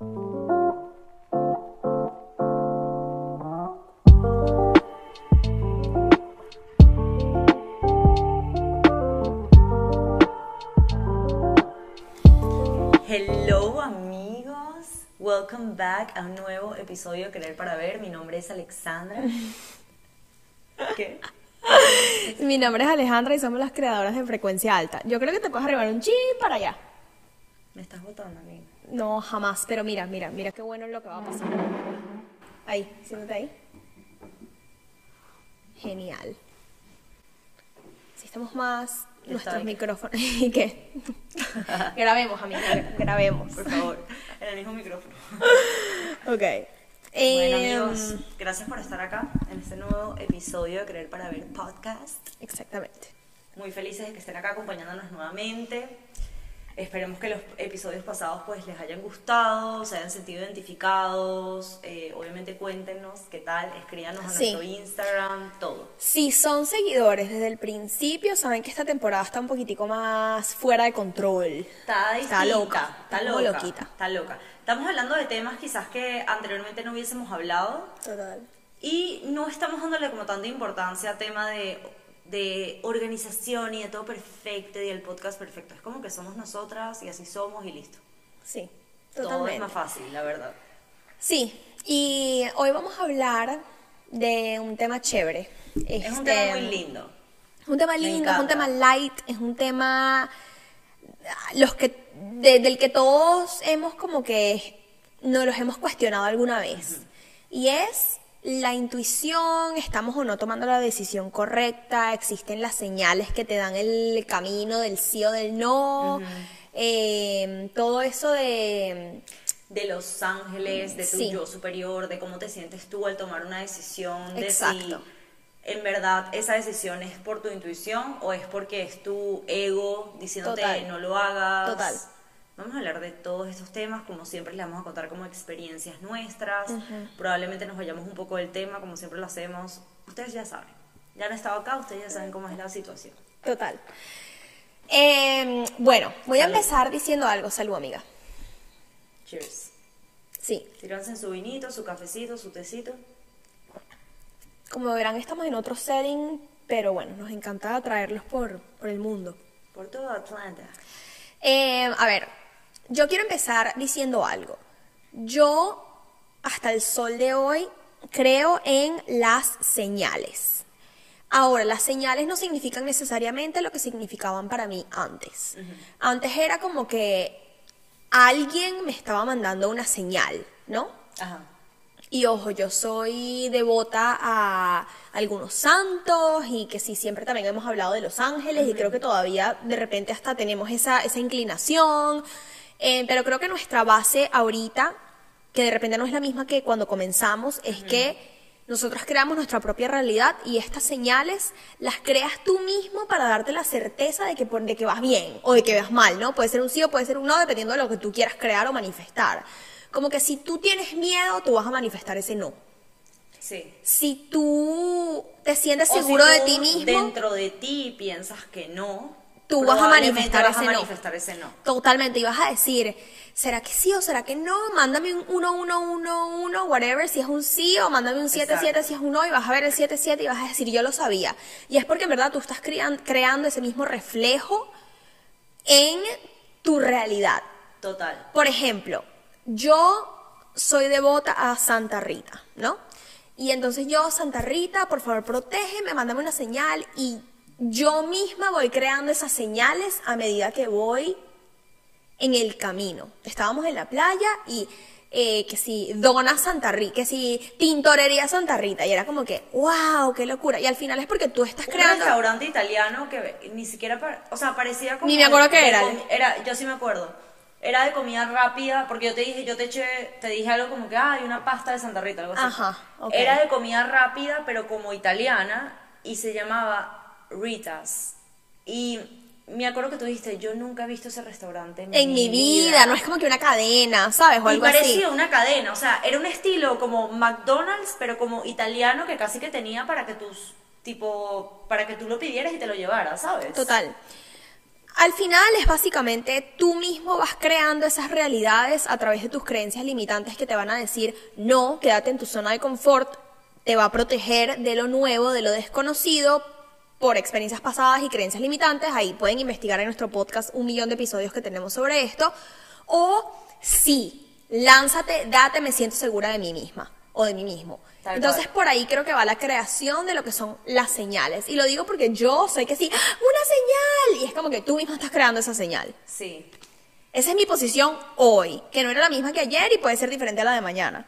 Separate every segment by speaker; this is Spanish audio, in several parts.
Speaker 1: Hello amigos, welcome back a un nuevo episodio de Querer para Ver. Mi nombre es Alexandra. ¿Qué?
Speaker 2: Mi nombre es Alejandra y somos las creadoras de Frecuencia Alta. Yo creo que te puedes arribar un chin para allá.
Speaker 1: Me estás botando, amigo.
Speaker 2: No, jamás, pero mira, mira, mira qué bueno es lo que va a pasar. Ahí, siéntate ahí. Genial. Si estamos más nuestros micrófonos. ¿Y qué? grabemos, amiga, grabemos.
Speaker 1: Por favor, en el mismo micrófono.
Speaker 2: Ok.
Speaker 1: Bueno
Speaker 2: Em,
Speaker 1: amigos, gracias por estar acá en este nuevo episodio de Querer para Ver podcast.
Speaker 2: Exactamente.
Speaker 1: Muy felices de que estén acá acompañándonos nuevamente. Esperemos que los episodios pasados pues les hayan gustado, se hayan sentido identificados. Eh, obviamente cuéntenos qué tal, escríbanos a
Speaker 2: Sí.
Speaker 1: nuestro Instagram, todo.
Speaker 2: Si son seguidores desde el principio, saben que esta temporada está un poquitico más fuera de control.
Speaker 1: Está
Speaker 2: Está loca,
Speaker 1: está loca,
Speaker 2: loquita.
Speaker 1: está loca. Estamos hablando de temas quizás que anteriormente no hubiésemos hablado
Speaker 2: Total.
Speaker 1: y no estamos dándole como tanta importancia a tema de, de organización y de todo perfecto y el podcast perfecto. Es como que somos nosotras y así somos y listo.
Speaker 2: Sí,
Speaker 1: Todo es
Speaker 2: totalmente.
Speaker 1: más fácil, la verdad.
Speaker 2: Sí, y hoy vamos a hablar de un tema chévere.
Speaker 1: Es un
Speaker 2: Este,
Speaker 1: tema muy lindo.
Speaker 2: Un tema lindo, es un tema light, es un tema los que de- del que todos hemos como que nos los hemos cuestionado alguna vez. Y es la intuición, estamos o no tomando la decisión correcta, existen las señales que te dan el camino del sí o del no, eh, todo eso de
Speaker 1: De los ángeles, de tu
Speaker 2: Sí.
Speaker 1: yo superior, de cómo te sientes tú al tomar una decisión, de
Speaker 2: Exacto.
Speaker 1: si en verdad esa decisión es por tu intuición o es porque es tu ego diciéndote
Speaker 2: Total.
Speaker 1: no lo hagas.
Speaker 2: Total.
Speaker 1: Vamos a hablar de todos estos temas, como siempre les vamos a contar como experiencias nuestras. Probablemente nos vayamos un poco del tema, como siempre lo hacemos. Ustedes ya saben. Ya han estado acá, ustedes ya saben cómo es la situación.
Speaker 2: Total. Eh, bueno, voy a empezar diciendo algo. Salud, amiga.
Speaker 1: Cheers.
Speaker 2: Sí,
Speaker 1: Tíranse su vinito, su cafecito, su tecito.
Speaker 2: como verán, estamos en otro setting, pero bueno, nos encanta traerlos por, por el mundo.
Speaker 1: Por todo Atlanta.
Speaker 2: Eh, a ver, yo quiero empezar diciendo algo. Yo, hasta el sol de hoy, creo en las señales. Ahora, las señales no significan necesariamente lo que significaban para mí antes. Antes era como que alguien me estaba mandando una señal, ¿no?
Speaker 1: Ajá.
Speaker 2: Y ojo, yo soy devota a algunos santos y que sí, siempre también hemos hablado de los ángeles y creo que todavía de repente hasta tenemos esa, esa inclinación, Eh, pero creo que nuestra base ahorita, que de repente no es la misma que cuando comenzamos, es que nosotros creamos nuestra propia realidad y estas señales las creas tú mismo para darte la certeza de que, de que vas bien o de que vas mal, ¿no? Puede ser un sí o puede ser un no, dependiendo de lo que tú quieras crear o manifestar. Como que si tú tienes miedo, tú vas a manifestar ese no.
Speaker 1: Sí.
Speaker 2: Si tú te sientes
Speaker 1: O si
Speaker 2: seguro de ti mismo,
Speaker 1: Dentro de ti piensas que no.
Speaker 2: Tú vas a manifestar
Speaker 1: vas a
Speaker 2: ese no.
Speaker 1: manifestar ese no.
Speaker 2: totalmente, y vas a decir, ¿será que sí o será que no? Mándame un 1, 1, 1, 1, whatever, si es un sí, o mándame un 7, 7
Speaker 1: Exacto.
Speaker 2: si es un no, y vas a ver el 7, 7 y vas a decir, yo lo sabía. Y es porque en verdad tú estás crean- creando ese mismo reflejo en tu realidad.
Speaker 1: Total.
Speaker 2: Por ejemplo, yo soy devota a Santa Rita, ¿no? Y entonces yo, Santa Rita, por favor, protégeme, mándame una señal y yo misma voy creando esas señales a medida que voy en el camino. Estábamos en la playa y eh, que si Dona Santa Rita, que si Tintorería Santa Rita, y era como que, wow, qué locura. Y al final es porque tú estás
Speaker 1: Un
Speaker 2: creando...
Speaker 1: restaurante italiano que ni siquiera, o sea, parecía como...
Speaker 2: Ni me acuerdo qué era.
Speaker 1: Era, yo sí me acuerdo. Era de comida rápida, porque yo te dije, yo te eché, te dije algo como que, ah, hay una pasta de Santa Rita, algo así.
Speaker 2: Ajá.
Speaker 1: Era de comida rápida, pero como italiana, y se llamaba Ritas. Y me acuerdo que tú dijiste, yo nunca he visto ese restaurante en,
Speaker 2: En mi vida, no es como que una cadena, ¿sabes? O
Speaker 1: Y
Speaker 2: algo así.
Speaker 1: parecía una cadena, o sea, era un estilo como McDonald's, pero como italiano que casi que tenía para que tus, tipo, para que tú lo pidieras y te lo llevaras, ¿sabes?
Speaker 2: Total. Al final es básicamente tú mismo vas creando esas realidades a través de tus creencias limitantes que te van a decir, no, quédate en tu zona de confort, te va a proteger de lo nuevo, de lo desconocido, por experiencias pasadas y creencias limitantes. Ahí pueden investigar en nuestro podcast un millón de episodios que tenemos sobre esto. O sí, lánzate, date, me siento segura de mí misma o de mí mismo.
Speaker 1: Tal
Speaker 2: Entonces
Speaker 1: cual.
Speaker 2: por ahí creo que va la creación de lo que son las señales. Y lo digo porque yo soy que sí, ¡ah! una señal. Y es como que tú misma estás creando esa señal.
Speaker 1: Sí.
Speaker 2: Esa es mi posición hoy, que no era la misma que ayer y puede ser diferente a la de mañana.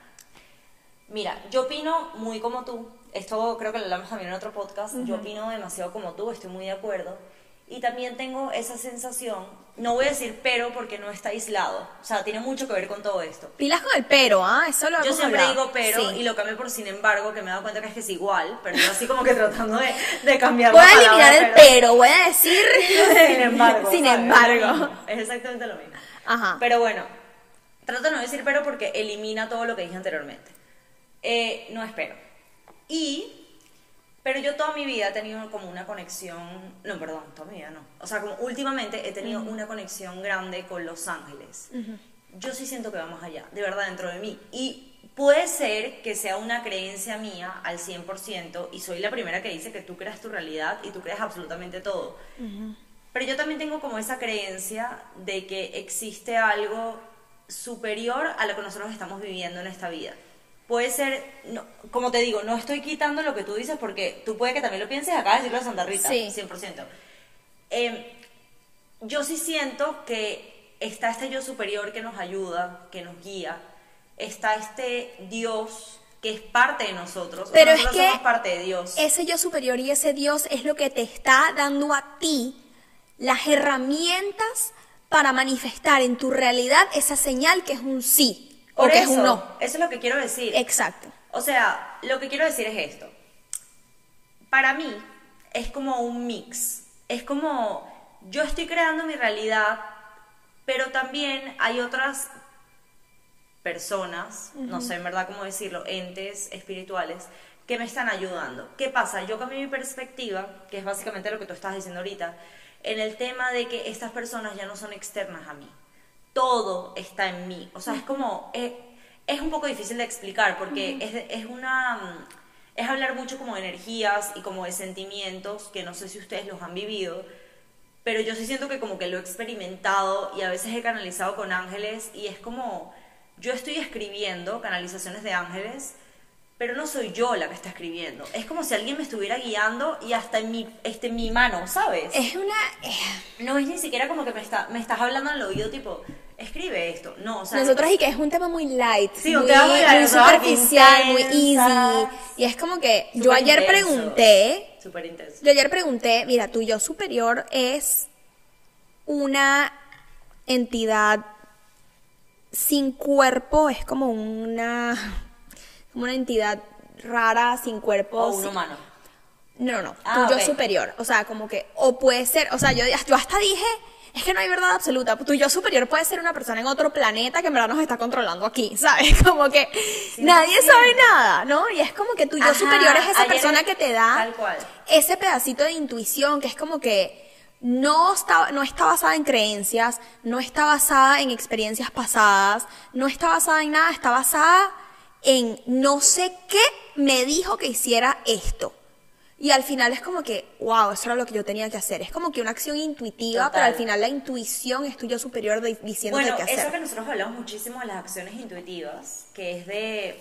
Speaker 1: Mira, yo opino muy como tú. Esto creo que lo hablamos también en otro podcast. Yo opino demasiado como tú, estoy muy de acuerdo. Y también tengo esa sensación, no voy a decir pero porque no está aislado. O sea, tiene mucho que ver con todo esto.
Speaker 2: Pilas con el pero, ¿ah? Eso lo
Speaker 1: Yo siempre
Speaker 2: hablado.
Speaker 1: digo pero
Speaker 2: Sí.
Speaker 1: y lo cambio por sin embargo, que me he dado cuenta que es que es igual, pero yo así como que tratando de, de cambiar
Speaker 2: Voy a eliminar el
Speaker 1: pero-
Speaker 2: pero, voy a decir
Speaker 1: sin embargo.
Speaker 2: Sin
Speaker 1: ¿sabes?
Speaker 2: embargo.
Speaker 1: Es Es exactamente lo mismo.
Speaker 2: Ajá.
Speaker 1: Pero bueno, trato de no decir pero porque elimina todo lo que dije anteriormente. Eh, no espero. Y, pero yo toda mi vida he tenido como una conexión, no, perdón, toda mi vida no. O sea, como últimamente he tenido una conexión grande con Los Ángeles. Yo sí siento que va más allá, de verdad, dentro de mí. Y puede ser que sea una creencia mía al 100% y soy la primera que dice que tú creas tu realidad y tú creas absolutamente todo. Pero yo también tengo como esa creencia de que existe algo superior a lo que nosotros estamos viviendo en esta vida. Puede ser, no- como te digo, no estoy quitando lo que tú dices porque tú puede que también lo pienses, acá de decirlo de Santa Rita,
Speaker 2: Sí.
Speaker 1: 100%. Eh, yo sí siento que está este yo superior que nos ayuda, que nos guía, está este Dios que es parte de nosotros. o
Speaker 2: Pero es
Speaker 1: nosotros
Speaker 2: que
Speaker 1: somos parte de Dios.
Speaker 2: ese yo superior y ese Dios es lo que te está dando a ti las herramientas para manifestar en tu realidad esa señal que es un sí o
Speaker 1: Por
Speaker 2: que
Speaker 1: eso,
Speaker 2: es un no.
Speaker 1: Eso es lo que quiero decir.
Speaker 2: Exacto.
Speaker 1: O sea, lo que quiero decir es esto. Para mí es como un mix. Es como yo estoy creando mi realidad, pero también hay otras personas, no sé en verdad cómo decirlo, entes espirituales que me están ayudando. ¿Qué pasa? Yo cambié mi perspectiva, que es básicamente lo que tú estás diciendo ahorita, en el tema de que estas personas ya no son externas a mí. Todo está en mí. O sea, es como... eh, es un poco difícil de explicar porque es, es una... mm, Es hablar mucho como de energías y como de sentimientos que no sé si ustedes los han vivido, pero yo sí siento que como que lo he experimentado y a veces he canalizado con ángeles y es como yo estoy escribiendo canalizaciones de ángeles, pero no soy yo la que está escribiendo. Es como si alguien me estuviera guiando y hasta en mi, este, mi mano, ¿sabes?
Speaker 2: Es una... eh,
Speaker 1: No es ni siquiera como que me, está, me estás hablando al oído tipo, escribe esto. No, o sea,
Speaker 2: Nosotros y que es un tema muy light,
Speaker 1: Sí,
Speaker 2: muy,
Speaker 1: tema muy
Speaker 2: superficial, muy easy. Y es como que yo ayer
Speaker 1: intenso.
Speaker 2: pregunté,
Speaker 1: Súper intenso.
Speaker 2: yo ayer pregunté, mira, tu yo superior es una entidad sin cuerpo, es como una, como una entidad rara, sin cuerpo.
Speaker 1: O un
Speaker 2: sin-
Speaker 1: humano.
Speaker 2: No, no, no,
Speaker 1: Ah,
Speaker 2: tu yo
Speaker 1: ok.
Speaker 2: superior. O sea, como que, o puede ser, o sea, yo, yo hasta dije, es que no hay verdad absoluta. Tu yo superior puede ser una persona en otro planeta que en verdad nos está controlando aquí, ¿sabes? Como que nadie sabe nada, ¿no? Y es como que tu yo
Speaker 1: Ajá,
Speaker 2: superior es esa persona que te da
Speaker 1: tal cual.
Speaker 2: ese pedacito de intuición que es como que no está, no está basada en creencias, no está basada en experiencias pasadas, no está basada en nada, está basada en no sé qué me dijo que hiciera esto. Y al final es como que, wow, eso era lo que yo tenía que hacer. Es como que una acción intuitiva,
Speaker 1: Total.
Speaker 2: pero al final la intuición es tuyo superior de- diciéndote
Speaker 1: Bueno,
Speaker 2: qué hacer.
Speaker 1: eso que nosotros hablamos muchísimo de las acciones intuitivas, que es de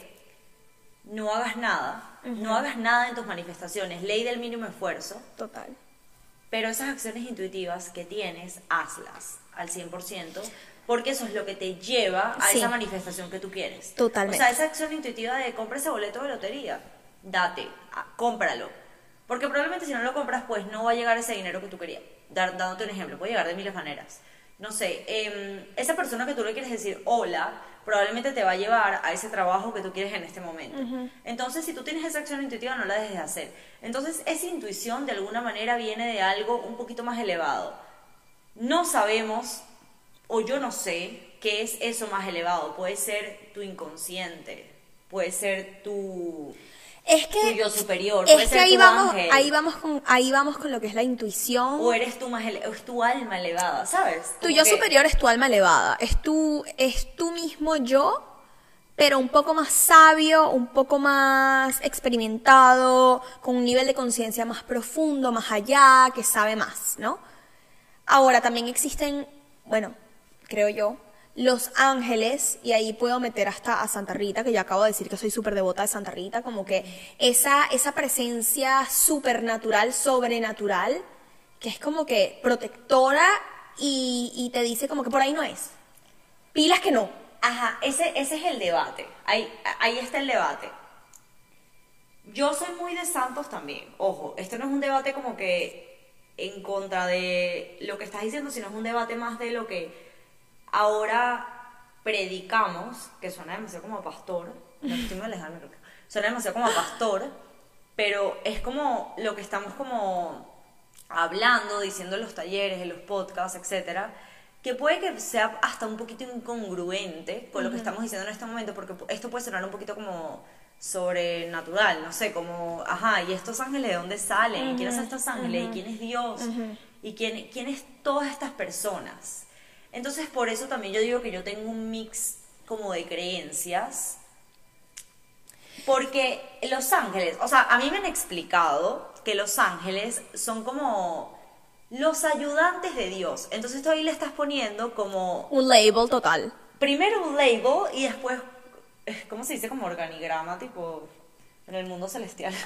Speaker 1: no hagas nada, no hagas nada en tus manifestaciones, ley del mínimo esfuerzo,
Speaker 2: Total.
Speaker 1: pero esas acciones intuitivas que tienes, hazlas al 100%, porque eso es lo que te lleva a
Speaker 2: Sí.
Speaker 1: esa manifestación que tú quieres.
Speaker 2: Totalmente.
Speaker 1: O sea, esa acción intuitiva de compra ese boleto de lotería, date, ah, cómpralo. Porque probablemente si no lo compras, pues no va a llegar ese dinero que tú querías. Dar, dándote un ejemplo, puede llegar de miles maneras. No sé, em, esa persona que tú le quieres decir hola, probablemente te va a llevar a ese trabajo que tú quieres en este momento. Entonces, si tú tienes esa acción intuitiva, no la dejes de hacer. Entonces, esa intuición de alguna manera viene de algo un poquito más elevado. No sabemos, o yo no sé, qué es eso más elevado. Puede ser tu inconsciente, puede ser tu...
Speaker 2: Es que,
Speaker 1: tu yo superior. puede
Speaker 2: es que
Speaker 1: ser
Speaker 2: ahí
Speaker 1: tu
Speaker 2: vamos,
Speaker 1: ángel,
Speaker 2: ahí vamos con, ahí vamos con lo que es la intuición.
Speaker 1: O eres tu, más ele- o es tu alma elevada, ¿sabes?
Speaker 2: Tu yo
Speaker 1: que-
Speaker 2: superior es tu alma elevada, es tu, es tu mismo yo, pero un poco más sabio, un poco más experimentado, con un nivel de conciencia más profundo, más allá, que sabe más, ¿no? Ahora también existen, bueno, creo yo, los ángeles, y ahí puedo meter hasta a Santa Rita, que ya acabo de decir que soy súper devota de Santa Rita, como que esa, esa presencia supernatural, sobrenatural, que es como que protectora y, y te dice como que por ahí no es. Pilas que no.
Speaker 1: Ajá, ese, ese es el debate. Ahí, ahí está el debate. Yo soy muy de santos también. Ojo, esto no es un debate como que en contra de lo que estás diciendo, sino es un debate más de lo que ahora predicamos, que suena demasiado como pastor. No estoy muy alejada, creo que- Suena demasiado como pastor, pero es como lo que estamos como hablando, diciendo en los talleres, en los podcasts, etcétera, que puede que sea hasta un poquito incongruente con lo que estamos diciendo en este momento, porque esto puede sonar un poquito como sobrenatural, no sé, como, ajá, ¿y estos ángeles de dónde salen? ¿Y quiénes son estos ángeles? ¿Y quién es Dios? ¿Y quién, quién es todas estas personas? Entonces, por eso también yo digo que yo tengo un mix como de creencias, porque los ángeles, o sea, a mí me han explicado que los ángeles son como los ayudantes de Dios. Entonces tú ahí le estás poniendo como
Speaker 2: Un label total.
Speaker 1: primero un label y después, eh, ¿cómo se dice? Como organigrama, tipo en el mundo celestial.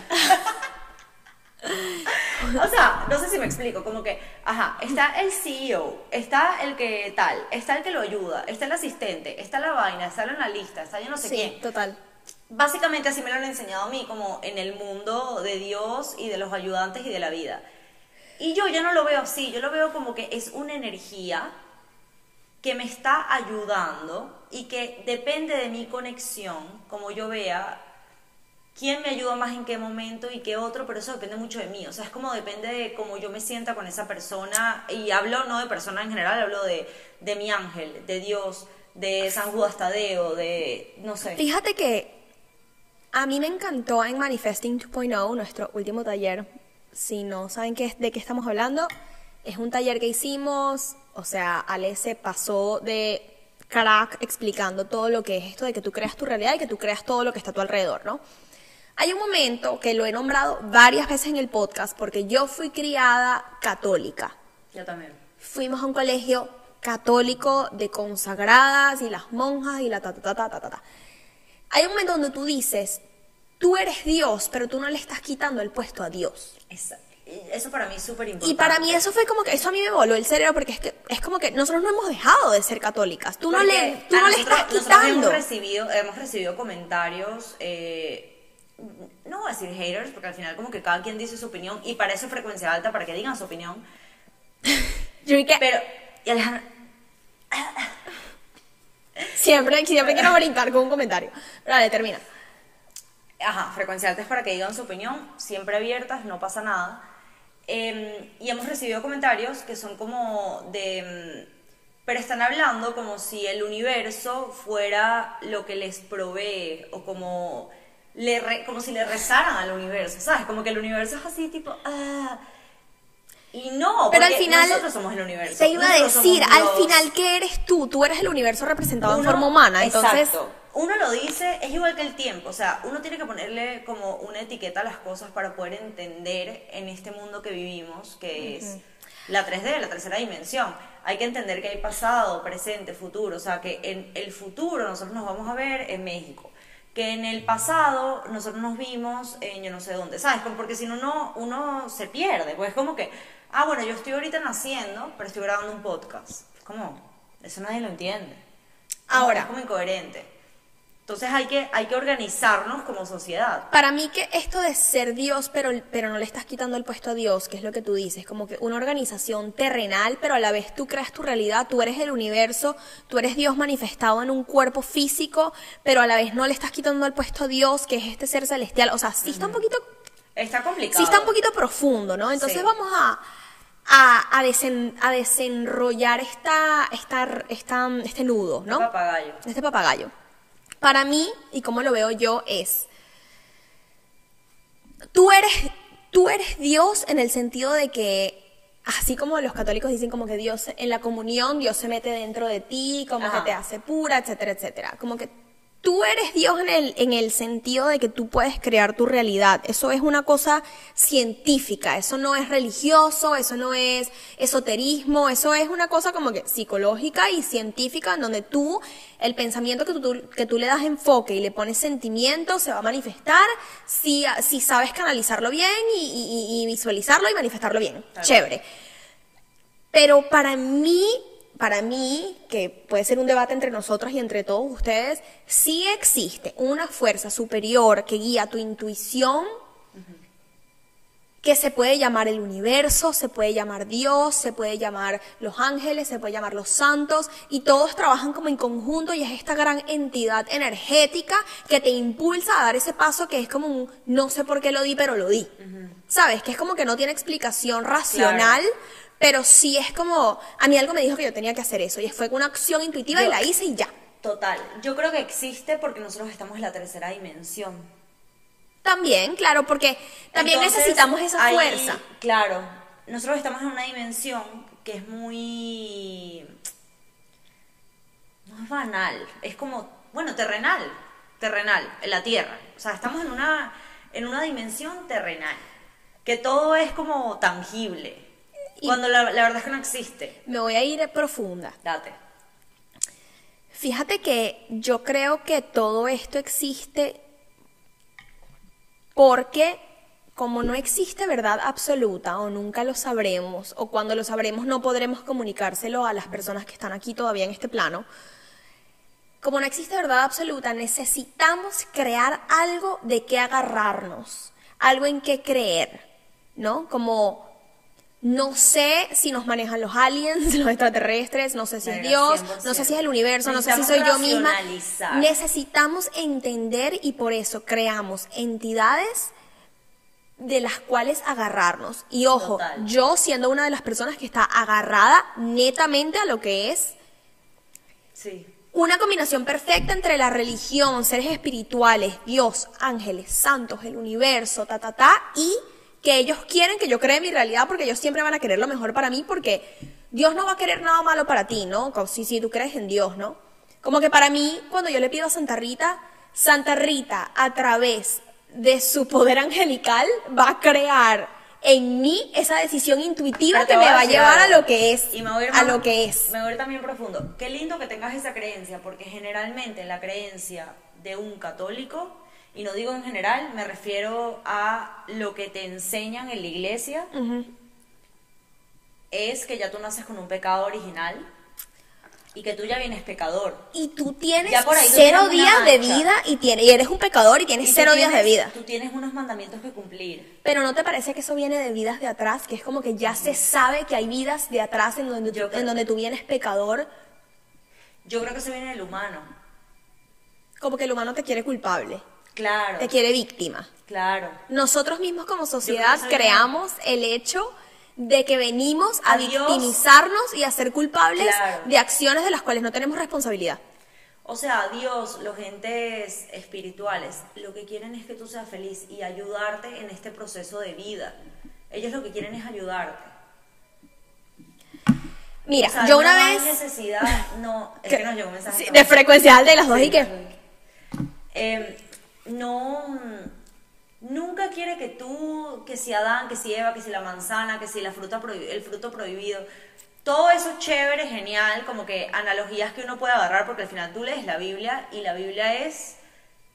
Speaker 1: o sea, no sé si me explico, como que, ajá, está el CEO, está el que tal, está el que lo ayuda, está el asistente, está la vaina, está el analista, está yo no sé
Speaker 2: sí,
Speaker 1: quién.
Speaker 2: total.
Speaker 1: Básicamente así me lo han enseñado a mí, como en el mundo de Dios y de los ayudantes y de la vida. Y yo ya no lo veo así, yo lo veo como que es una energía que me está ayudando y que depende de mi conexión, como yo vea quién me ayuda más en qué momento y qué otro, pero eso depende mucho de mí. O sea, es como depende de cómo yo me sienta con esa persona. Y hablo no de persona en general, hablo de, de mi ángel, de Dios, de San Judas Tadeo, de, no sé.
Speaker 2: Fíjate que a mí me encantó en Manifesting 2.0, nuestro último taller. Si no saben qué, de qué estamos hablando, es un taller que hicimos. O sea, Ale se pasó de crack explicando todo lo que es esto de que tú creas tu realidad y que tú creas todo lo que está a tu alrededor, ¿no? Hay un momento que lo he nombrado varias veces en el podcast porque yo fui criada católica
Speaker 1: Yo también.
Speaker 2: fuimos a un colegio católico de consagradas y las monjas y la ta ta ta ta ta ta. Hay un momento donde tú dices, tú eres Dios, pero tú no le estás quitando el puesto a Dios.
Speaker 1: Esa- eso para mí es súper importante.
Speaker 2: Y para mí eso fue como que eso a mí me voló el cerebro porque es que es como que nosotros no hemos dejado de ser católicas. Tú no
Speaker 1: Porque
Speaker 2: le tú no le
Speaker 1: nosotros-
Speaker 2: estás
Speaker 1: nosotros
Speaker 2: quitando.
Speaker 1: Hemos recibido, hemos recibido comentarios, eh, no voy a decir haters, porque al final como que cada quien dice su opinión y para eso frecuencia alta, para que digan su opinión.
Speaker 2: Yo que
Speaker 1: Pero, y Alejandra,
Speaker 2: siempre siempre quiero brincar con un comentario. Pero dale, termina.
Speaker 1: ajá, frecuencia alta es para que digan su opinión, siempre abiertas, no pasa nada. Eh, y hemos recibido comentarios que son como de... mm, Pero están hablando como si el universo fuera lo que les provee o como, le re- como si le rezaran al universo, ¿sabes? Como que el universo es así tipo... Ah, y no,
Speaker 2: Pero al final
Speaker 1: nosotros somos el universo.
Speaker 2: te iba a decir, al final ¿qué eres tú? Tú eres el universo representado en
Speaker 1: Uno-
Speaker 2: forma humana, entonces
Speaker 1: Exacto. Uno lo dice, es igual que el tiempo, o sea, uno tiene que ponerle como una etiqueta a las cosas para poder entender en este mundo que vivimos, que es la 3D, la tercera dimensión. Hay que entender que hay pasado, presente, futuro, o sea, que en el futuro nosotros nos vamos a ver en México, que en el pasado nosotros nos vimos en yo no sé dónde, ¿sabes? Porque si no, uno, uno se pierde, pues es como que, ah, bueno, yo estoy ahorita naciendo, pero estoy grabando un podcast. Es como, eso nadie lo entiende.
Speaker 2: Ahora.
Speaker 1: Es como incoherente. Entonces hay que, hay que organizarnos como sociedad.
Speaker 2: Para mí que esto de ser Dios, pero, pero no le estás quitando el puesto a Dios, que es lo que tú dices, como que una organización terrenal, pero a la vez tú creas tu realidad, tú eres el universo, tú eres Dios manifestado en un cuerpo físico, pero a la vez no le estás quitando el puesto a Dios, que es este ser celestial. O sea, sí está un poquito,
Speaker 1: Está complicado.
Speaker 2: sí está un poquito profundo, ¿no? Entonces
Speaker 1: Sí.
Speaker 2: vamos a, a, a, desen- a desenrollar esta, esta, esta, este nudo, ¿no?
Speaker 1: Papagayo.
Speaker 2: este papagayo. Para mí, y como lo veo yo, es tú eres, tú eres Dios en el sentido de que, así como los católicos dicen como que Dios, en la comunión, Dios se mete dentro de ti, como
Speaker 1: Ajá.
Speaker 2: que te hace pura, etcétera, etcétera. Como que tú eres Dios en el, en el sentido de que tú puedes crear tu realidad. Eso es una cosa científica, eso no es religioso, eso no es esoterismo, eso es una cosa como que psicológica y científica en donde tú, el pensamiento que tú, que tú le das enfoque y le pones sentimiento se va a manifestar si, si sabes canalizarlo bien y, y- y visualizarlo y manifestarlo bien.
Speaker 1: Claro.
Speaker 2: Chévere. Pero para mí, para mí, que puede ser un debate entre nosotros y entre todos ustedes, sí existe una fuerza superior que guía tu intuición, que se puede llamar el universo, se puede llamar Dios, se puede llamar los ángeles, se puede llamar los santos, y todos trabajan como en conjunto y es esta gran entidad energética que te impulsa a dar ese paso que es como un no sé por qué lo di, pero lo di. ¿Sabes? Que es como que no tiene explicación racional. Pero sí es como, a mí algo me dijo que yo tenía que hacer eso y fue una acción intuitiva y la hice y ya.
Speaker 1: Total. Yo creo que existe porque nosotros estamos en la tercera dimensión.
Speaker 2: También, claro, porque también
Speaker 1: Entonces,
Speaker 2: necesitamos esa fuerza.
Speaker 1: Claro. Nosotros estamos en una dimensión que es muy. No es banal. Es como. Bueno, terrenal. Terrenal. En la tierra. O sea, estamos en una, en una dimensión terrenal. Que todo es como tangible. Cuando la, la verdad es que no existe.
Speaker 2: Me voy a ir profunda.
Speaker 1: Date.
Speaker 2: Fíjate que yo creo que todo esto existe porque como no existe verdad absoluta o nunca lo sabremos o cuando lo sabremos no podremos comunicárselo a las personas que están aquí todavía en este plano, como no existe verdad absoluta, necesitamos crear algo de qué agarrarnos, algo en qué creer, ¿no? Como no sé si nos manejan los aliens, los extraterrestres, no sé si es Dios,
Speaker 1: 100%.
Speaker 2: no sé si es el universo, no sé si soy yo misma. Necesitamos entender y por eso creamos entidades de las cuales agarrarnos. Y ojo,
Speaker 1: Total.
Speaker 2: yo siendo una de las personas que está agarrada netamente a lo que es
Speaker 1: Sí.
Speaker 2: una combinación perfecta entre la religión, seres espirituales, Dios, ángeles, santos, el universo, ta, ta, ta, y que ellos quieren que yo cree mi realidad porque ellos siempre van a querer lo mejor para mí porque Dios no va a querer nada malo para ti, ¿no? Como si, si tú crees en Dios, ¿no? Como que para mí, cuando yo le pido a Santa Rita, Santa Rita, a través de su poder angelical, va a crear en mí esa decisión intuitiva que me va a llevar a lo que es,
Speaker 1: Y me voy a, ir
Speaker 2: a
Speaker 1: más-
Speaker 2: lo que es.
Speaker 1: Me voy a ir también profundo. Qué lindo que tengas esa creencia, porque generalmente la creencia de un católico, y no digo en general, me refiero a lo que te enseñan en la iglesia, es que ya tú naces con un pecado original y que tú ya vienes pecador.
Speaker 2: Y tú tienes
Speaker 1: Ya por ahí tú
Speaker 2: cero
Speaker 1: tienes
Speaker 2: días de vida y, tienes, y eres un pecador y tienes
Speaker 1: Y
Speaker 2: cero días de
Speaker 1: tienes-
Speaker 2: vida.
Speaker 1: Tú tienes unos mandamientos que cumplir.
Speaker 2: Pero ¿no te parece que eso viene de vidas de atrás? Que es como que ya se sabe que hay vidas de atrás en donde, tú, en donde tú vienes pecador,
Speaker 1: Yo creo que eso viene del humano.
Speaker 2: como que el humano te quiere culpable,
Speaker 1: Claro.
Speaker 2: te quiere víctima.
Speaker 1: Claro.
Speaker 2: Nosotros mismos como sociedad
Speaker 1: que
Speaker 2: creamos el hecho de que venimos a victimizarnos y a ser culpables
Speaker 1: Claro.
Speaker 2: de acciones de las cuales no tenemos responsabilidad.
Speaker 1: O sea, Dios, los entes espirituales, lo que quieren es que tú seas feliz y ayudarte en este proceso de vida. Ellos lo que quieren es ayudarte.
Speaker 2: Mira,
Speaker 1: O sea,
Speaker 2: yo
Speaker 1: no
Speaker 2: una
Speaker 1: hay
Speaker 2: vez...
Speaker 1: necesidad, no, es que nos llegó un mensaje.
Speaker 2: Sí, de frecuencial de las dos
Speaker 1: Sí,
Speaker 2: y que...
Speaker 1: Eh, no, nunca quiere que tú, que si Adán, que si Eva, que si la manzana, que si la fruta el fruto prohibido, todo eso chévere, genial, como que analogías que uno puede agarrar, porque al final tú lees la Biblia y la Biblia es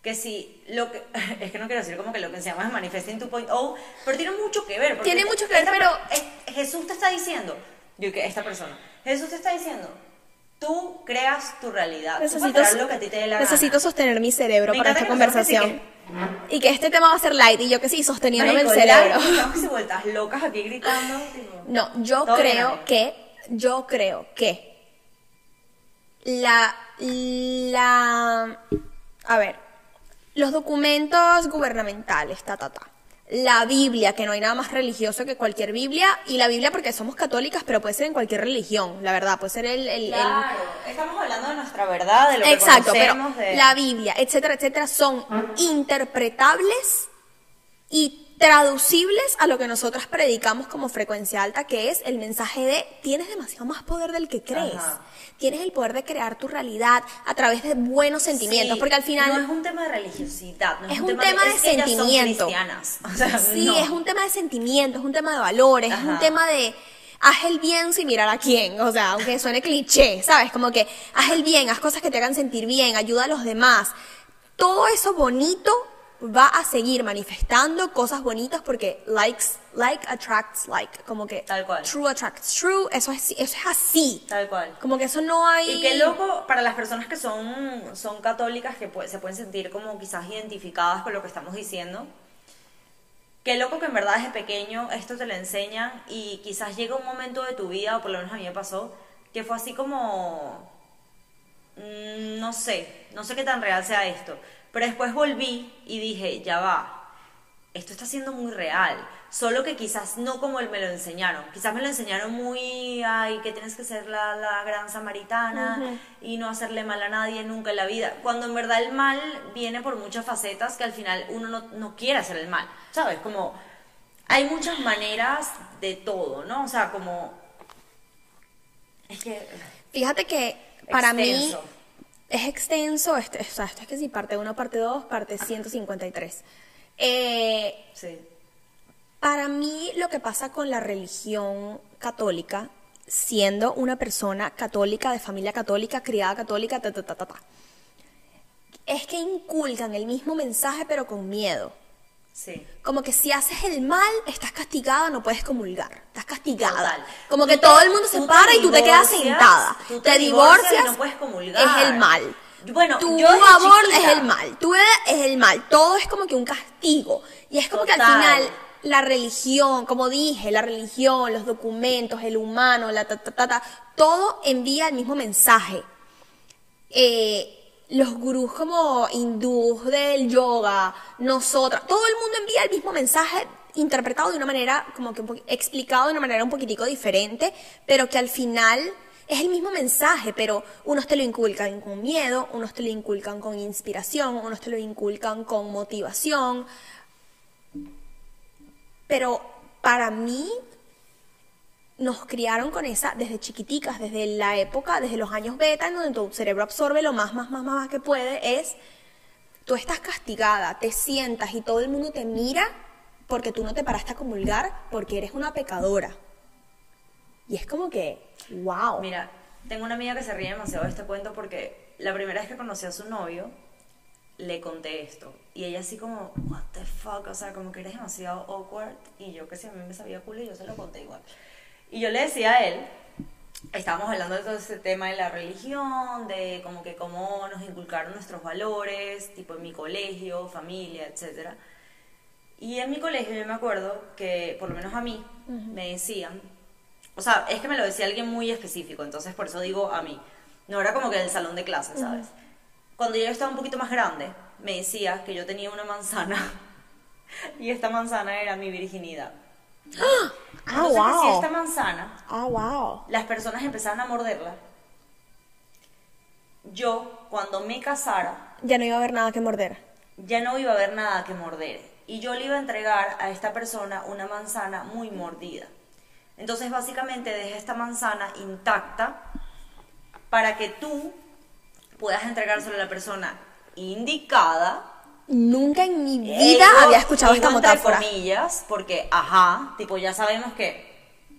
Speaker 1: que si lo que, es que no quiero decir como que lo que se llama es Manifesting 2.0, pero tiene mucho que ver.
Speaker 2: Tiene mucho que ver,
Speaker 1: esta-
Speaker 2: pero-
Speaker 1: es- Jesús te está diciendo, yo que esta persona, Jesús te está diciendo, tú creas tu realidad,
Speaker 2: Necesito,
Speaker 1: puedes crear lo que a ti te dé la
Speaker 2: necesito
Speaker 1: gana.
Speaker 2: sostener mi cerebro
Speaker 1: Me
Speaker 2: para esta
Speaker 1: que
Speaker 2: conversación. Y que este tema va a ser light y yo que sí, sosteniéndome el cerebro.
Speaker 1: Estamos que vueltas locas aquí gritando. tipo.
Speaker 2: No, yo
Speaker 1: bien,
Speaker 2: creo que, yo creo que la, la, a ver, los documentos gubernamentales, ta, ta, ta. La Biblia, que no hay nada más religioso que cualquier Biblia, y la Biblia porque somos católicas, pero puede ser en cualquier religión, la verdad, puede ser el, el- el-
Speaker 1: Claro, estamos hablando de nuestra verdad, de lo que
Speaker 2: Exacto, pero
Speaker 1: conocemos, de...
Speaker 2: la Biblia, etcétera, etcétera, son interpretables y traducibles a lo que nosotras predicamos como frecuencia alta, que es el mensaje de tienes demasiado más poder del que crees.
Speaker 1: Ajá.
Speaker 2: Tienes el poder de crear tu realidad a través de buenos sentimientos,
Speaker 1: Sí,
Speaker 2: porque al final
Speaker 1: No es un tema de religiosidad, no es,
Speaker 2: es un tema de
Speaker 1: son
Speaker 2: sentimiento.
Speaker 1: cristianas. O sea,
Speaker 2: Sí,
Speaker 1: no.
Speaker 2: es un tema de sentimientos, es un tema de valores, es un tema de haz el bien sin mirar a quién, o sea, aunque suene cliché, ¿sabes? Como que haz el bien, haz cosas que te hagan sentir bien, ayuda a los demás. Todo eso bonito va a seguir manifestando cosas bonitas porque likes, like attracts like, como que
Speaker 1: Tal cual.
Speaker 2: true attracts true, eso es, eso es así.
Speaker 1: Tal cual.
Speaker 2: Como que eso no hay...
Speaker 1: Y qué loco para las personas que son, son católicas, que pu- se pueden sentir como quizás identificadas con lo que estamos diciendo. Qué loco que en verdad desde pequeño esto te lo enseñan y quizás llega un momento de tu vida, o por lo menos a mí me pasó, que fue así como... mm, No sé, no sé qué tan real sea esto. Pero después volví y dije, ya va, esto está siendo muy real. Solo que quizás no como él me lo enseñaron. Quizás me lo enseñaron muy, ay, que tienes que ser la, la gran samaritana y no hacerle mal a nadie nunca en la vida. Cuando en verdad el mal viene por muchas facetas que al final uno no, no quiere hacer el mal. ¿Sabes? Como hay muchas maneras de todo, ¿no? O sea, como... Es que...
Speaker 2: Fíjate que para
Speaker 1: Extenso.
Speaker 2: mí es extenso, este, o sea, esto es que sí, parte 1, parte 2, parte 153. Eh,
Speaker 1: Sí.
Speaker 2: para mí lo que pasa con la religión católica, siendo una persona católica, de familia católica, criada católica, ta, ta, ta, ta, ta, es que inculcan el mismo mensaje pero con miedo.
Speaker 1: Sí.
Speaker 2: Como que si haces el mal, estás castigada, no puedes comulgar. Estás castigada.
Speaker 1: Total.
Speaker 2: Como
Speaker 1: Tú
Speaker 2: que
Speaker 1: te-
Speaker 2: todo el mundo se para y tú te quedas sentada.
Speaker 1: tú
Speaker 2: te,
Speaker 1: te
Speaker 2: divorcias,
Speaker 1: divorcias y no puedes comulgar.
Speaker 2: Es el mal.
Speaker 1: Bueno,
Speaker 2: tu amor
Speaker 1: chiquita-
Speaker 2: es el mal. Tu es el mal. Todo es como que un castigo. Y es como que al final la religión, como dije, la religión, los documentos, el humano, la ta, ta, ta, ta, todo envía el mismo mensaje. Eh, los gurús como hindús del yoga, nosotras, todo el mundo envía el mismo mensaje interpretado de una manera, como que un explicado de una manera un poquitico diferente, pero que al final es el mismo mensaje, pero unos te lo inculcan con miedo, unos te lo inculcan con inspiración, unos te lo inculcan con motivación, pero para mí nos criaron con esa desde chiquiticas, desde la época, desde los años beta, en donde tu cerebro absorbe lo más, más, más, más que puede, es tú estás castigada, te sientas y todo el mundo te mira porque tú no te paraste a comulgar porque eres una pecadora. Y es como que, wow.
Speaker 1: Mira, tengo una amiga que se ríe demasiado de este cuento porque la primera vez que conocí a su novio, le conté esto. Y ella así como, what the fuck, o sea, como que eres demasiado awkward. Y yo que si a mí me sabía culo y yo se lo conté igual. Y yo le decía a él, estábamos hablando de todo ese tema de la religión, de como que cómo nos inculcaron nuestros valores, tipo en mi colegio, familia, etcétera. Y en mi colegio yo me acuerdo que, por lo menos a mí, me decían, o sea, es que me lo decía alguien muy específico, entonces por eso digo a mí. No era como que en el salón de clases, ¿sabes? Cuando yo estaba un poquito más grande, me decía que yo tenía una manzana y esta manzana era mi virginidad.
Speaker 2: Ah,
Speaker 1: Entonces,
Speaker 2: wow.
Speaker 1: si esta manzana
Speaker 2: Ah, wow.
Speaker 1: las personas empezaban a morderla, yo, cuando me casara,
Speaker 2: Ya no iba a haber nada que morder.
Speaker 1: ya no iba a haber nada que morder. Y yo le iba a entregar a esta persona una manzana muy mordida. Entonces, básicamente, deja esta manzana intacta para que tú puedas entregárselo a la persona indicada.
Speaker 2: Nunca en mi vida
Speaker 1: Digo-
Speaker 2: había escuchado esta
Speaker 1: entre
Speaker 2: metáfora.
Speaker 1: comillas, porque, ajá, tipo, ya sabemos que.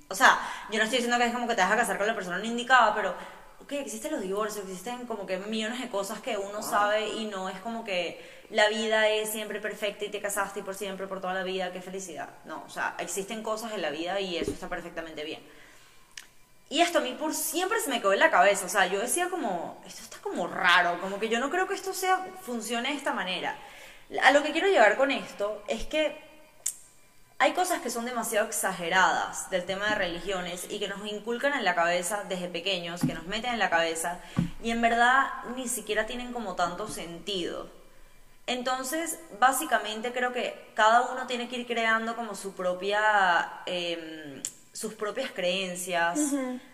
Speaker 1: O sea, yo no estoy diciendo que es como que te vas a casar con la persona no indicada, pero. Ok, existen los divorcios, existen como que millones de cosas que uno sabe y no es como que la vida es siempre perfecta y te casaste y por siempre, por toda la vida, qué felicidad. No, o sea, existen cosas en la vida y eso está perfectamente bien. Y esto a mí por siempre se me quedó en la cabeza. O sea, yo decía como, esto está como raro, como que yo no creo que esto sea, funcione de esta manera. A lo que quiero llegar con esto es que hay cosas que son demasiado exageradas del tema de religiones y que nos inculcan en la cabeza desde pequeños, que nos meten en la cabeza y en verdad ni siquiera tienen como tanto sentido. Entonces, básicamente creo que cada uno tiene que ir creando como su propia, em, sus propias creencias,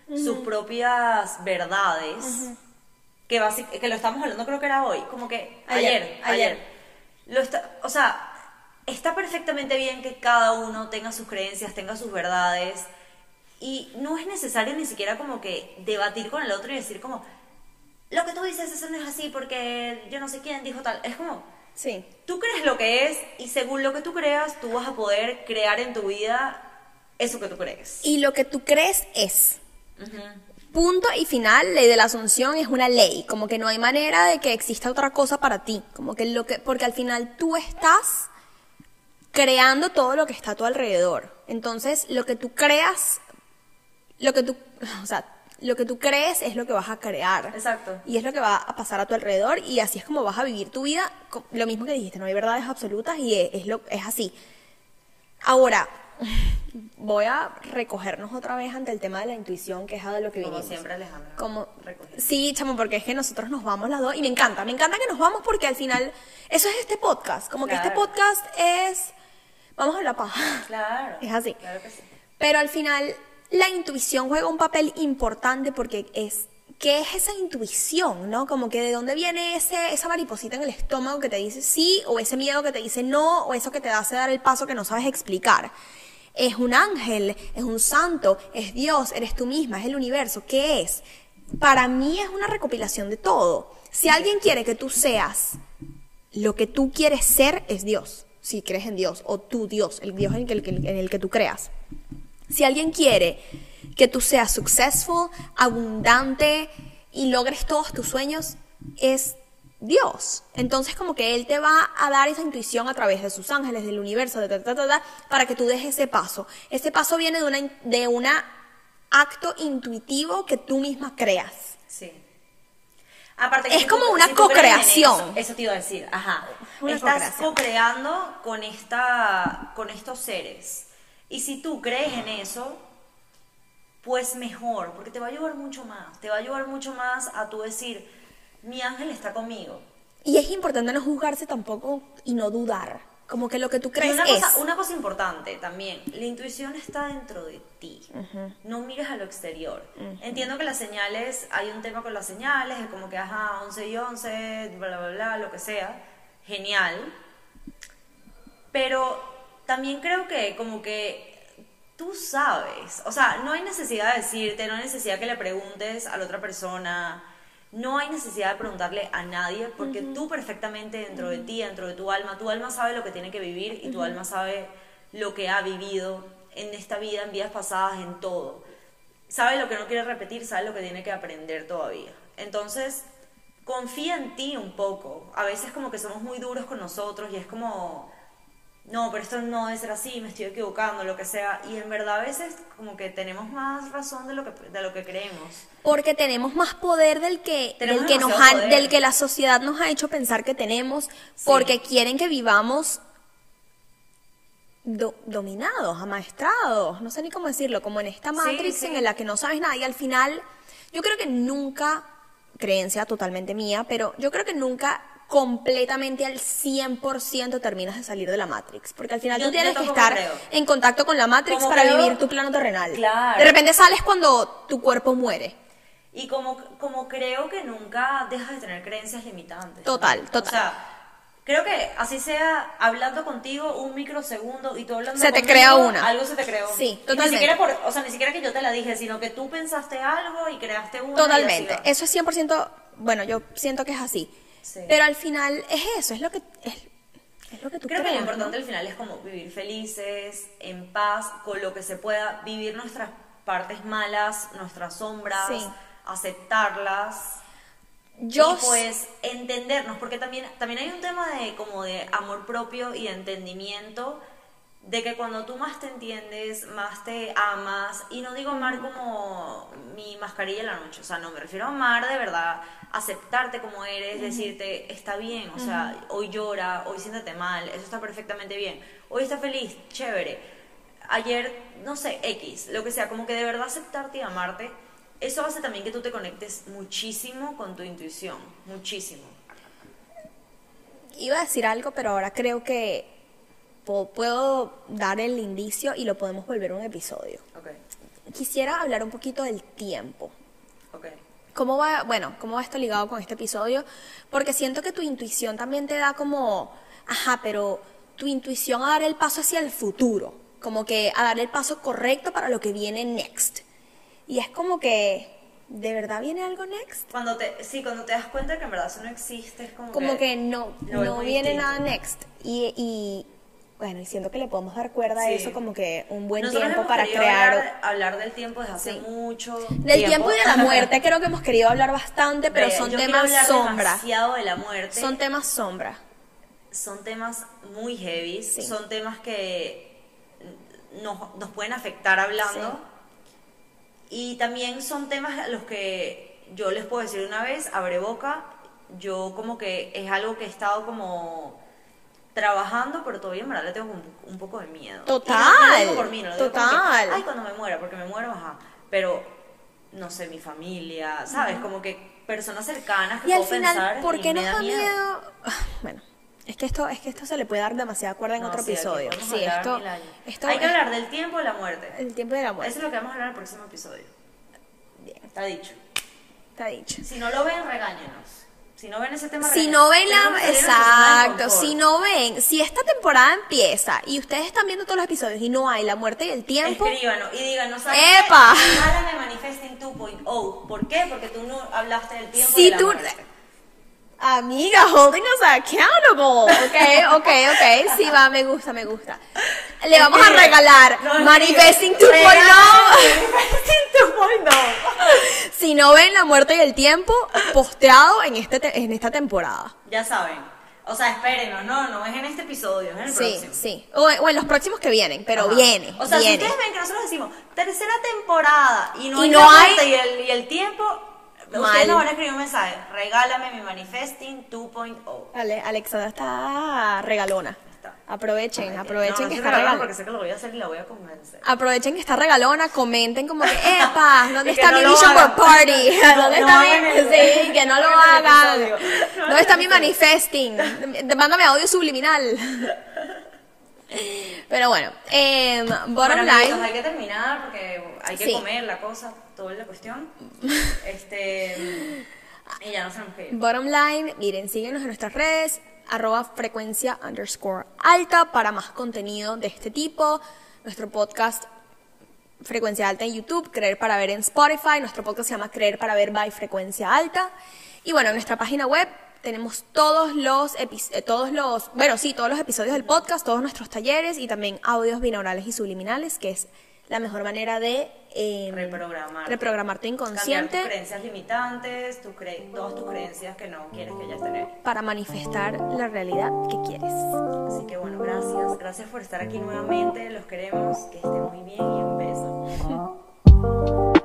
Speaker 1: sus propias verdades, que, basic- que lo estamos hablando creo que era hoy, como que
Speaker 2: Ayer,
Speaker 1: ayer,
Speaker 2: ayer.
Speaker 1: ayer. Lo está, o sea, está perfectamente bien que cada uno tenga sus creencias, tenga sus verdades. Y no es necesario ni siquiera como que debatir con el otro y decir como, lo que tú dices eso no es así porque yo no sé quién dijo tal. Es como,
Speaker 2: Sí.
Speaker 1: tú crees lo que es y según lo que tú creas, tú vas a poder crear en tu vida eso que tú crees.
Speaker 2: Y lo que tú crees es. Punto y final, ley de la asunción es una ley, como que no hay manera de que exista otra cosa para ti, como que lo que porque al final tú estás creando todo lo que está a tu alrededor. Entonces, lo que tú creas lo que tú, o sea, lo que tú crees es lo que vas a crear.
Speaker 1: Exacto.
Speaker 2: Y es lo que va a pasar a tu alrededor y así es como vas a vivir tu vida. Lo mismo que dijiste, no hay verdades absolutas y es, es lo, es así. Ahora, voy a recogernos otra vez ante el tema de la intuición, que es de lo que
Speaker 1: Como
Speaker 2: vinimos.
Speaker 1: siempre, Alejandra.
Speaker 2: Como,
Speaker 1: Recogiendo.
Speaker 2: sí, chamo, porque es que nosotros nos vamos las dos y me encanta, me encanta que nos vamos porque al final eso es este podcast, como que este
Speaker 1: Claro.
Speaker 2: podcast es, vamos a la paja.
Speaker 1: Claro.
Speaker 2: Es así.
Speaker 1: Claro que sí.
Speaker 2: Pero al final la intuición juega un papel importante porque es ¿qué es esa intuición, no? Como que de dónde viene ese esa mariposita en el estómago que te dice sí o ese miedo que te dice no o eso que te hace dar el paso que no sabes explicar. Es un ángel, es un santo, es Dios, eres tú misma, es el universo, ¿qué es? Para mí es una recopilación de todo. Si alguien quiere que tú seas lo que tú quieres ser es Dios, si crees en Dios, o tu Dios, el Dios en el que, tú creas. Si alguien quiere que tú seas successful, abundante y logres todos tus sueños, es Dios. Entonces como que Él te va a dar esa intuición a través de sus ángeles, del universo, de ta, ta, ta, ta, para que tú des ese paso. Ese paso viene de una, in- de una acto intuitivo que tú misma creas.
Speaker 1: Sí. Aparte que
Speaker 2: Es
Speaker 1: si
Speaker 2: como
Speaker 1: tú-
Speaker 2: una
Speaker 1: si
Speaker 2: co-creación.
Speaker 1: Eso, eso te iba a decir, ajá.
Speaker 2: Una
Speaker 1: Estás co-creando con, esta, con estos seres. Y si tú crees en eso, pues mejor, porque te va a ayudar mucho más. Te va a ayudar mucho más a tú decir, mi ángel está conmigo.
Speaker 2: Y es importante no juzgarse tampoco y no dudar. Como que lo que tú crees
Speaker 1: una
Speaker 2: es.
Speaker 1: cosa, una cosa importante también, la intuición está dentro de ti, no mires a lo exterior. Entiendo que las señales, hay un tema con las señales, es como que, ajá, 11 y 11, bla, bla, bla, lo que sea, genial, pero también creo que como que tú sabes, o sea, no hay necesidad de decirte, no hay necesidad que le preguntes a la otra persona, no hay necesidad de preguntarle a nadie, porque tú perfectamente dentro de ti, dentro de tu alma, tu alma sabe lo que tiene que vivir y tu alma sabe lo que ha vivido en esta vida, en vidas pasadas, en todo. Sabe lo que no quiere repetir, sabe lo que tiene que aprender todavía. Entonces, confía en ti un poco. A veces como que somos muy duros con nosotros y es como, no, pero esto no debe ser así, me estoy equivocando, lo que sea. Y en verdad a veces como que tenemos más razón de lo que, de lo que creemos.
Speaker 2: Porque tenemos más poder del que, del que nos
Speaker 1: demasiado
Speaker 2: ha-
Speaker 1: poder.
Speaker 2: del que la sociedad nos ha hecho pensar que tenemos, porque quieren que vivamos do- dominados, amaestrados, no sé ni cómo decirlo, como en esta matrix
Speaker 1: sí.
Speaker 2: en la que no sabes nada y al final yo creo que nunca, creencia totalmente mía, pero yo creo que nunca completamente al 100% terminas de salir de la Matrix, porque al final
Speaker 1: Yo-
Speaker 2: tú tienes que estar
Speaker 1: creo.
Speaker 2: en contacto con la Matrix
Speaker 1: Como
Speaker 2: para
Speaker 1: creo-
Speaker 2: vivir tu plano terrenal.
Speaker 1: Claro.
Speaker 2: De repente sales cuando tu cuerpo muere.
Speaker 1: Y como, como creo que nunca dejas de tener creencias limitantes.
Speaker 2: Total,
Speaker 1: ¿no?
Speaker 2: total.
Speaker 1: O sea, creo que así sea hablando contigo un microsegundo y tú hablando
Speaker 2: Se te crea una.
Speaker 1: Algo se te creó.
Speaker 2: Sí,
Speaker 1: Y
Speaker 2: totalmente.
Speaker 1: Ni siquiera por, o sea, ni siquiera que yo te la dije, sino que tú pensaste algo y creaste una.
Speaker 2: Totalmente. Eso es 100%, bueno, yo siento que es así.
Speaker 1: Sí.
Speaker 2: Pero al final es eso, es lo que es, es lo que tú
Speaker 1: Creo que lo
Speaker 2: ¿no?
Speaker 1: importante al final es como vivir felices, en paz, con lo que se pueda, vivir nuestras partes malas, nuestras sombras,
Speaker 2: Sí.
Speaker 1: aceptarlas.
Speaker 2: Yo
Speaker 1: y pues entendernos, porque también, también hay un tema de como de amor propio y de entendimiento, de que cuando tú más te entiendes, más te amas, y no digo amar como mi mascarilla en la noche, o sea, no, me refiero a amar de verdad, aceptarte como eres, decirte, está bien, o sea, hoy llora, hoy siéntate mal, eso está perfectamente bien, hoy está feliz, chévere, ayer, no sé, X, lo que sea, como que de verdad aceptarte y amarte, eso hace también que tú te conectes muchísimo con tu intuición, muchísimo.
Speaker 2: iba a decir algo, pero ahora creo que puedo dar el indicio y lo podemos volver un episodio.
Speaker 1: Ok,
Speaker 2: Quisiera hablar un poquito del tiempo.
Speaker 1: ok.
Speaker 2: ¿Cómo va, bueno, cómo va esto ligado con este episodio? Porque siento que tu intuición también te da como, ajá, pero tu intuición a dar el paso hacia el futuro, como que a dar el paso correcto para lo que viene next. Y es como que, ¿de verdad viene algo next?
Speaker 1: Cuando te, sí, cuando te das cuenta que en verdad eso no existe, es como,
Speaker 2: Como que no,
Speaker 1: lo ves
Speaker 2: no
Speaker 1: muy
Speaker 2: viene
Speaker 1: distinto.
Speaker 2: nada next. Y, y bueno, y siento que le podemos dar cuerda a eso como que un buen
Speaker 1: Nosotros
Speaker 2: tiempo para crear...
Speaker 1: Hablar, hablar del tiempo desde hace
Speaker 2: Sí.
Speaker 1: mucho.
Speaker 2: Del tiempo y de la muerte creo que hemos querido hablar bastante, pero son temas sombra.
Speaker 1: demasiado de la muerte.
Speaker 2: Son temas sombra.
Speaker 1: son temas muy heavy,
Speaker 2: Sí.
Speaker 1: son temas que nos, nos pueden afectar hablando. Y también son temas a los que yo les puedo decir una vez, abre boca, yo como que es algo que he estado como trabajando, pero todavía en verdad le tengo un, un poco de miedo.
Speaker 2: Total,
Speaker 1: no, no lo digo por mí, no lo digo como que,
Speaker 2: total.
Speaker 1: Ay, cuando me muera, porque me muero, ajá. Pero, no sé, mi familia, ¿sabes? Como que personas cercanas que
Speaker 2: Y al
Speaker 1: puedo pensar
Speaker 2: final, ¿por
Speaker 1: y
Speaker 2: qué nos da
Speaker 1: miedo.
Speaker 2: miedo? Bueno, es que esto, es que esto se le puede dar demasiada cuerda en
Speaker 1: No,
Speaker 2: otro
Speaker 1: sí,
Speaker 2: episodio. Sí, esto, esto
Speaker 1: Hay que
Speaker 2: es
Speaker 1: hablar del tiempo y la muerte.
Speaker 2: el tiempo de la
Speaker 1: Eso
Speaker 2: muerte.
Speaker 1: es lo que vamos a hablar en el próximo episodio.
Speaker 2: Bien,
Speaker 1: Está dicho.
Speaker 2: está dicho.
Speaker 1: Si no lo ven, regáñenos. Si no ven ese tema,
Speaker 2: Si no ven la...
Speaker 1: de de
Speaker 2: Exacto, si no ven, si esta temporada empieza y ustedes están viendo todos los episodios y no hay la muerte y el tiempo,
Speaker 1: Escríbanos y díganos, ¿sabes
Speaker 2: ¡Epa!
Speaker 1: qué? Regálame Manifesting 2.0. ¿Por qué? Porque tú no hablaste del tiempo
Speaker 2: Si
Speaker 1: de la
Speaker 2: tú-
Speaker 1: muerte.
Speaker 2: Amiga, holding us accountable. Ok, ok, ok. Sí, va, me gusta, me gusta. Le vamos a regalar
Speaker 1: No,
Speaker 2: Manifesting
Speaker 1: escribe.
Speaker 2: 2.0.
Speaker 1: Regálame Manifesting 2.0.
Speaker 2: Si no ven la muerte y el tiempo, posteado en, este te- en esta temporada.
Speaker 1: Ya saben. O sea, espérenos. No, no es en este episodio, es en el
Speaker 2: Sí,
Speaker 1: próximo.
Speaker 2: sí. O, o en los próximos que vienen, pero
Speaker 1: Ajá.
Speaker 2: viene.
Speaker 1: O sea,
Speaker 2: viene.
Speaker 1: si ustedes ven que nosotros decimos tercera temporada y no
Speaker 2: Y
Speaker 1: hay
Speaker 2: no
Speaker 1: la
Speaker 2: hay-
Speaker 1: muerte y el, y el tiempo,
Speaker 2: Mal.
Speaker 1: ustedes nos van a escribir un mensaje. Regálame mi Manifesting 2.0.
Speaker 2: Ale- Alexandra está regalona. Aprovechen,
Speaker 1: No,
Speaker 2: aprovechen
Speaker 1: no
Speaker 2: que está regalona.
Speaker 1: porque sé que lo voy a hacer y la voy a convencer.
Speaker 2: Aprovechen que está regalona, comenten como que, epa, ¿dónde está
Speaker 1: no
Speaker 2: mi Vision
Speaker 1: hagan.
Speaker 2: Party?
Speaker 1: No,
Speaker 2: ¿Dónde
Speaker 1: no
Speaker 2: está mi...? Sí, que no
Speaker 1: no
Speaker 2: lo
Speaker 1: hagan. No
Speaker 2: ¿Dónde está mi manifesting? Mándame audio subliminal. Pero bueno, em, bottom
Speaker 1: Bueno,
Speaker 2: line.
Speaker 1: hay que terminar porque hay que
Speaker 2: Sí.
Speaker 1: comer la cosa, toda la cuestión. Este. Y ya ir.
Speaker 2: Bottom line, miren, síguenos en nuestras redes, arroba frecuencia underscore alta para más contenido de este tipo. Nuestro podcast Frecuencia Alta en YouTube, Creer para Ver en Spotify. Nuestro podcast se llama Creer para Ver by Frecuencia Alta. Y bueno, en nuestra página web tenemos todos los, eh, todos los, bueno, sí, todos los episodios del podcast, todos nuestros talleres y también audios binaurales y subliminales, que es la mejor manera de eh,
Speaker 1: Reprogramar.
Speaker 2: reprogramar tu
Speaker 1: Cambiar
Speaker 2: inconsciente.
Speaker 1: tus creencias limitantes, tus cre- todas tus creencias que no quieres que ellas tener.
Speaker 2: para manifestar la realidad que quieres.
Speaker 1: Así que bueno, gracias. Gracias por estar aquí nuevamente. Los queremos. Que estén muy bien y un beso.